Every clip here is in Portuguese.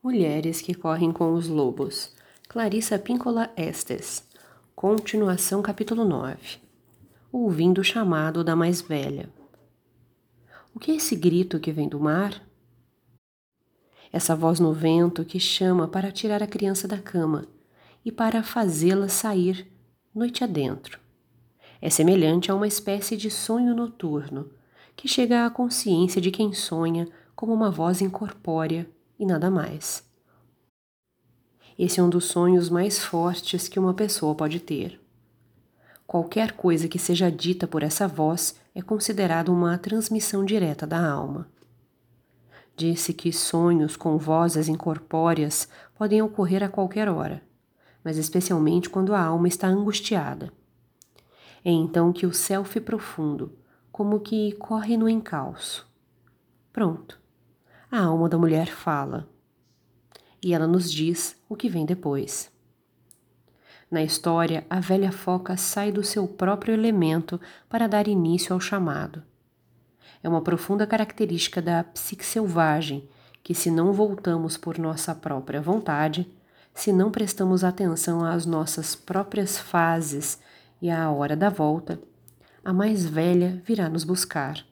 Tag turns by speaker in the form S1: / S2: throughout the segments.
S1: Mulheres que correm com os lobos. Clarissa Píncola Estes. Continuação capítulo 9. Ouvindo o chamado da mais velha. O que é esse grito que vem do mar? Essa voz no vento que chama para tirar a criança da cama e para fazê-la sair noite adentro. É semelhante a uma espécie de sonho noturno que chega à consciência de quem sonha como uma voz incorpórea e nada mais. Esse é um dos sonhos mais fortes que uma pessoa pode ter. Qualquer coisa que seja dita por essa voz é considerada uma transmissão direta da alma. Disse que sonhos com vozes incorpóreas podem ocorrer a qualquer hora, mas especialmente quando a alma está angustiada. É então que o self profundo, como que corre no encalço. Pronto a alma da mulher fala e ela nos diz o que vem depois. Na história, a velha foca sai do seu próprio elemento para dar início ao chamado. É uma profunda característica da psique selvagem que, se não voltamos por nossa própria vontade, se não prestamos atenção às nossas próprias fases e à hora da volta, a mais velha virá nos buscar,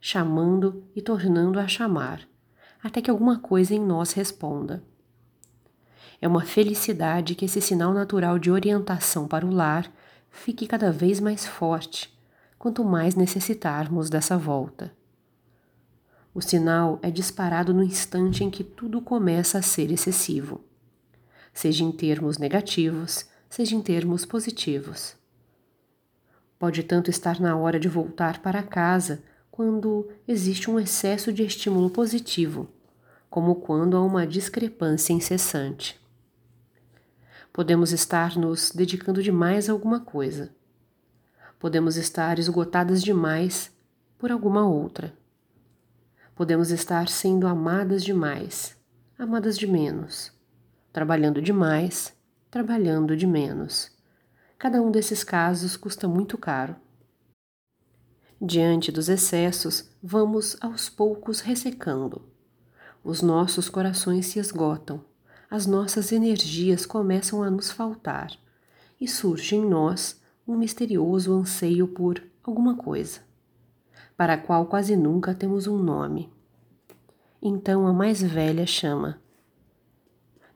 S1: chamando e tornando a chamar, até que alguma coisa em nós responda. É uma felicidade que esse sinal natural de orientação para o lar fique cada vez mais forte, quanto mais necessitarmos dessa volta. O sinal é disparado no instante em que tudo começa a ser excessivo, seja em termos negativos, seja em termos positivos. Pode tanto estar na hora de voltar para casa quando existe um excesso de estímulo positivo, como quando há uma discrepância incessante. Podemos estar nos dedicando demais a alguma coisa. Podemos estar esgotadas demais por alguma outra. Podemos estar sendo amadas demais, amadas de menos, trabalhando demais, trabalhando de menos. Cada um desses casos custa muito caro. Diante dos excessos, vamos aos poucos ressecando. Os nossos corações se esgotam, as nossas energias começam a nos faltar e surge em nós um misterioso anseio por alguma coisa, para a qual quase nunca temos um nome. Então a mais velha chama.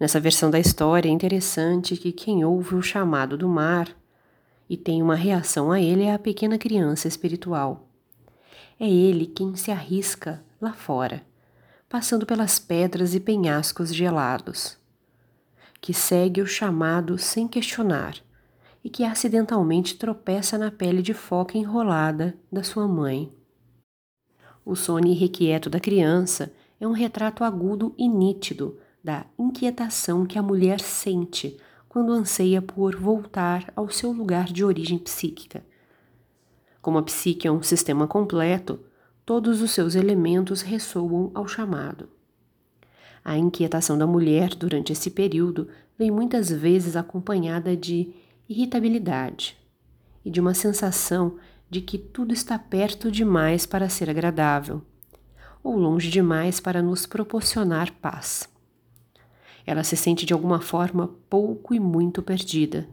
S1: Nessa versão da história é interessante que quem ouve o chamado do mar e tem uma reação a ele é a pequena criança espiritual. É ele quem se arrisca lá fora, passando pelas pedras e penhascos gelados, que segue o chamado sem questionar e que acidentalmente tropeça na pele de foca enrolada da sua mãe. O sono irrequieto da criança é um retrato agudo e nítido da inquietação que a mulher sente quando anseia por voltar ao seu lugar de origem psíquica. Como a psique é um sistema completo, todos os seus elementos ressoam ao chamado. A inquietação da mulher durante esse período vem muitas vezes acompanhada de irritabilidade e de uma sensação de que tudo está perto demais para ser agradável, ou longe demais para nos proporcionar paz. Ela se sente de alguma forma pouco e muito perdida,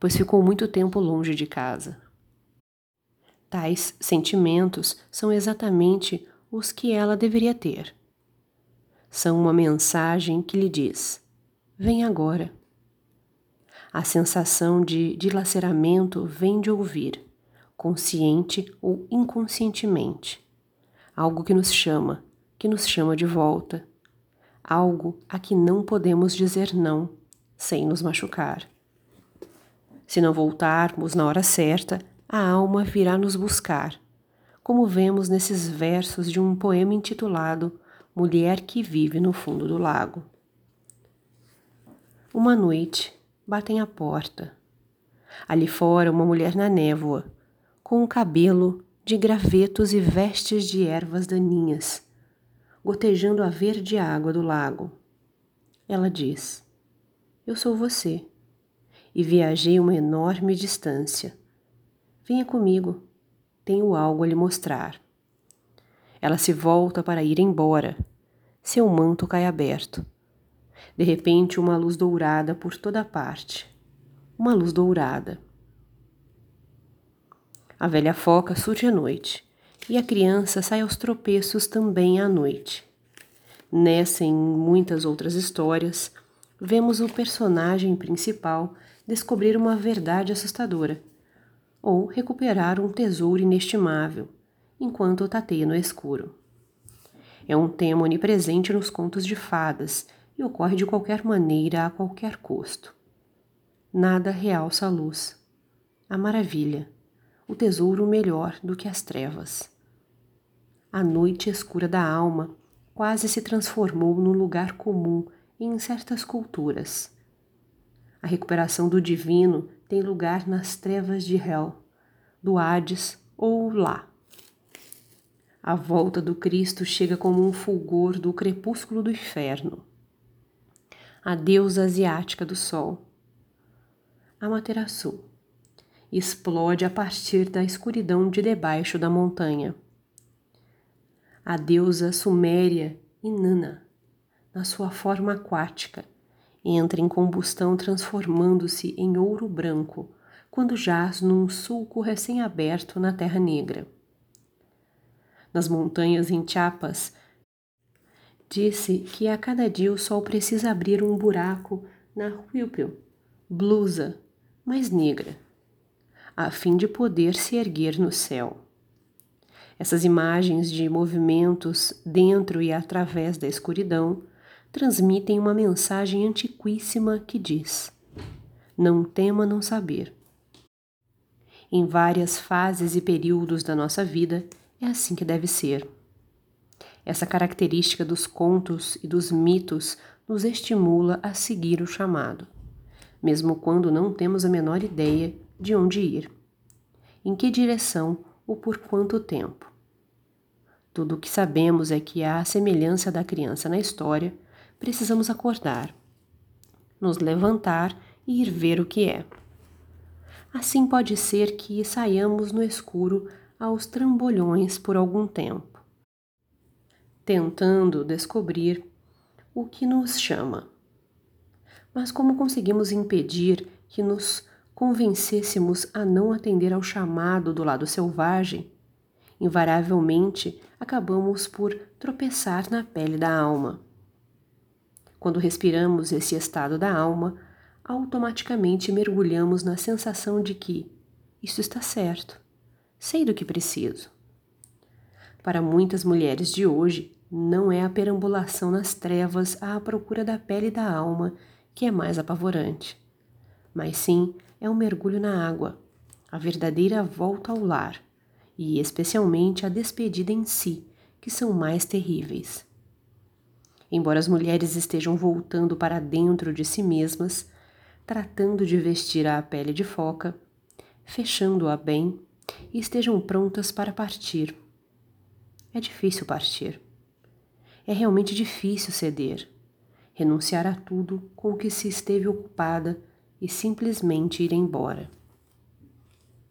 S1: pois ficou muito tempo longe de casa. Tais sentimentos são exatamente os que ela deveria ter. São uma mensagem que lhe diz: Vem agora. A sensação de dilaceramento vem de ouvir, consciente ou inconscientemente, algo que nos chama, que nos chama de volta algo a que não podemos dizer não sem nos machucar. Se não voltarmos na hora certa, a alma virá nos buscar, como vemos nesses versos de um poema intitulado Mulher que vive no fundo do lago. Uma noite, batem à porta. Ali fora, uma mulher na névoa, com o cabelo de gravetos e vestes de ervas daninhas gotejando a verde água do lago. Ela diz: Eu sou você e viajei uma enorme distância. Venha comigo, tenho algo a lhe mostrar. Ela se volta para ir embora, seu manto cai aberto. De repente, uma luz dourada por toda parte. Uma luz dourada. A velha foca surge à noite, e a criança sai aos tropeços também à noite. Nessa e em muitas outras histórias, vemos o personagem principal descobrir uma verdade assustadora ou recuperar um tesouro inestimável enquanto tateia no escuro. É um tema onipresente nos contos de fadas e ocorre de qualquer maneira a qualquer custo. Nada realça a luz, a maravilha, o tesouro melhor do que as trevas. A noite escura da alma quase se transformou num lugar comum em certas culturas. A recuperação do divino tem lugar nas trevas de Hel, do Hades ou lá. A volta do Cristo chega como um fulgor do crepúsculo do inferno. A deusa asiática do sol, Amaterasu, explode a partir da escuridão de debaixo da montanha. A deusa suméria Inanna, na sua forma aquática, entra em combustão transformando-se em ouro branco quando jaz num sulco recém-aberto na Terra Negra. Nas montanhas em Chiapas, disse que a cada dia o sol precisa abrir um buraco na Huipil, blusa, mais negra, a fim de poder se erguer no céu. Essas imagens de movimentos dentro e através da escuridão transmitem uma mensagem antiquíssima que diz: Não tema não saber. Em várias fases e períodos da nossa vida, é assim que deve ser. Essa característica dos contos e dos mitos nos estimula a seguir o chamado, mesmo quando não temos a menor ideia de onde ir, em que direção ou por quanto tempo. Tudo o que sabemos é que, à semelhança da criança na história, precisamos acordar, nos levantar e ir ver o que é. Assim pode ser que saiamos no escuro aos trambolhões por algum tempo, tentando descobrir o que nos chama. Mas como conseguimos impedir que nos convencêssemos a não atender ao chamado do lado selvagem, invariavelmente acabamos por tropeçar na pele da alma. Quando respiramos esse estado da alma, automaticamente mergulhamos na sensação de que isso está certo, sei do que preciso. Para muitas mulheres de hoje, não é a perambulação nas trevas à procura da pele da alma que é mais apavorante, mas sim é um mergulho na água, a verdadeira volta ao lar e, especialmente, a despedida em si, que são mais terríveis. Embora as mulheres estejam voltando para dentro de si mesmas, tratando de vestir a pele de foca, fechando-a bem e estejam prontas para partir. É difícil partir. É realmente difícil ceder, renunciar a tudo com o que se esteve ocupada e simplesmente ir embora.